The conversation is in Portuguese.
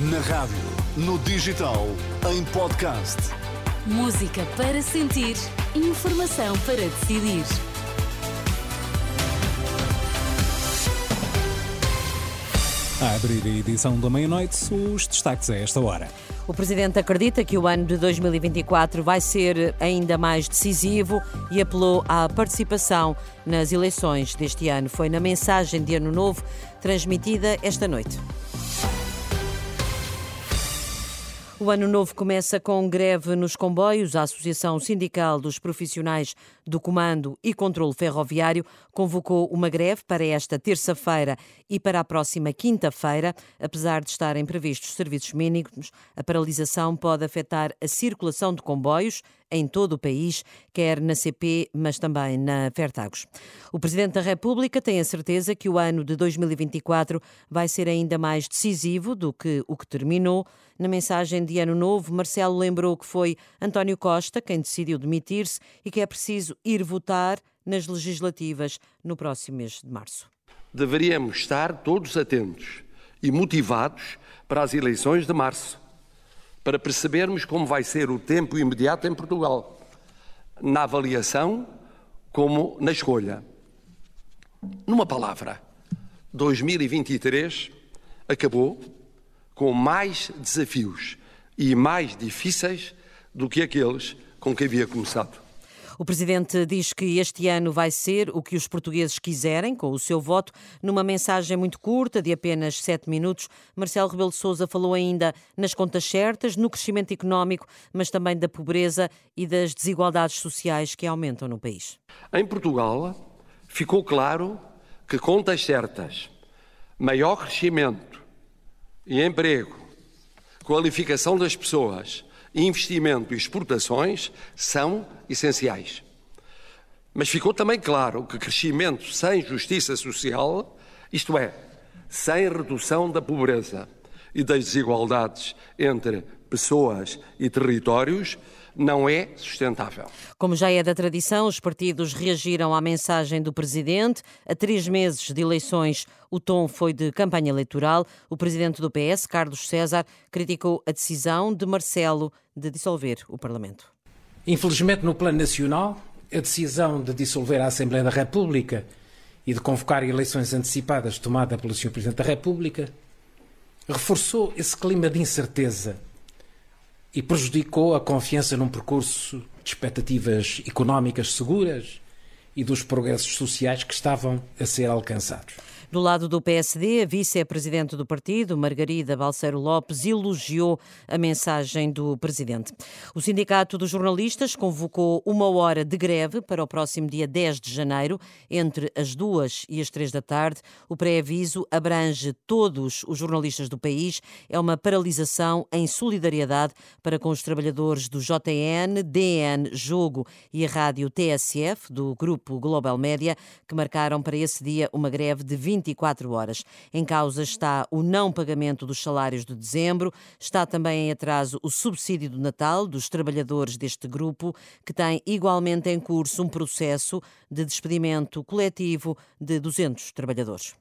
Na rádio, no digital, em podcast. Música para sentir, informação para decidir. A abrir a edição da meia-noite, os destaques a esta hora. O Presidente acredita que o ano de 2024 vai ser ainda mais decisivo e apelou à participação nas eleições deste ano. Foi na mensagem de Ano Novo transmitida esta noite. O ano novo começa com greve nos comboios. A Associação Sindical dos Profissionais do Comando e Controlo Ferroviário convocou uma greve para esta terça-feira e para a próxima quinta-feira. Apesar de estarem previstos serviços mínimos, a paralisação pode afetar a circulação de comboios em todo o país, quer na CP, mas também na Fertagos. O Presidente da República tem a certeza que o ano de 2024 vai ser ainda mais decisivo do que o que terminou. Na mensagem de Ano Novo, Marcelo lembrou que foi António Costa quem decidiu demitir-se e que é preciso ir votar nas legislativas no próximo mês de março. Deveríamos estar todos atentos e motivados para as eleições de março para percebermos como vai ser o tempo imediato em Portugal, na avaliação como na escolha. Numa palavra, 2023 acabou com mais desafios e mais difíceis do que aqueles com que havia começado. O presidente diz que este ano vai ser o que os portugueses quiserem, com o seu voto. Numa mensagem muito curta, de apenas sete minutos, Marcelo Rebelo de Sousa falou ainda nas contas certas, no crescimento económico, mas também da pobreza e das desigualdades sociais que aumentam no país. Em Portugal, ficou claro que contas certas, maior crescimento e emprego, qualificação das pessoas investimento e exportações são essenciais. Mas ficou também claro que crescimento sem justiça social, isto é, sem redução da pobreza e das desigualdades entre pessoas e territórios, não é sustentável. Como já é da tradição, os partidos reagiram à mensagem do presidente. A três meses de eleições, o tom foi de campanha eleitoral. O presidente do PS, Carlos César, criticou a decisão de Marcelo de dissolver o Parlamento. Infelizmente, no plano nacional, a decisão de dissolver a Assembleia da República e de convocar eleições antecipadas tomada pelo Sr. Presidente da República reforçou esse clima de incerteza e prejudicou a confiança num percurso de expectativas económicas seguras e dos progressos sociais que estavam a ser alcançados. Do lado do PSD, a vice-presidente do partido, Margarida Balseiro Lopes, elogiou a mensagem do presidente. O Sindicato dos Jornalistas convocou uma hora de greve para o próximo dia 10 de janeiro, entre as duas e as três da tarde. O pré-aviso abrange todos os jornalistas do país. É uma paralisação em solidariedade para com os trabalhadores do JN, DN, Jogo e a rádio TSF, do grupo Global Média, que marcaram para esse dia uma greve de 20 24 horas. Em causa está o não pagamento dos salários de dezembro, está também em atraso o subsídio do Natal dos trabalhadores deste grupo, que tem igualmente em curso um processo de despedimento coletivo de 200 trabalhadores.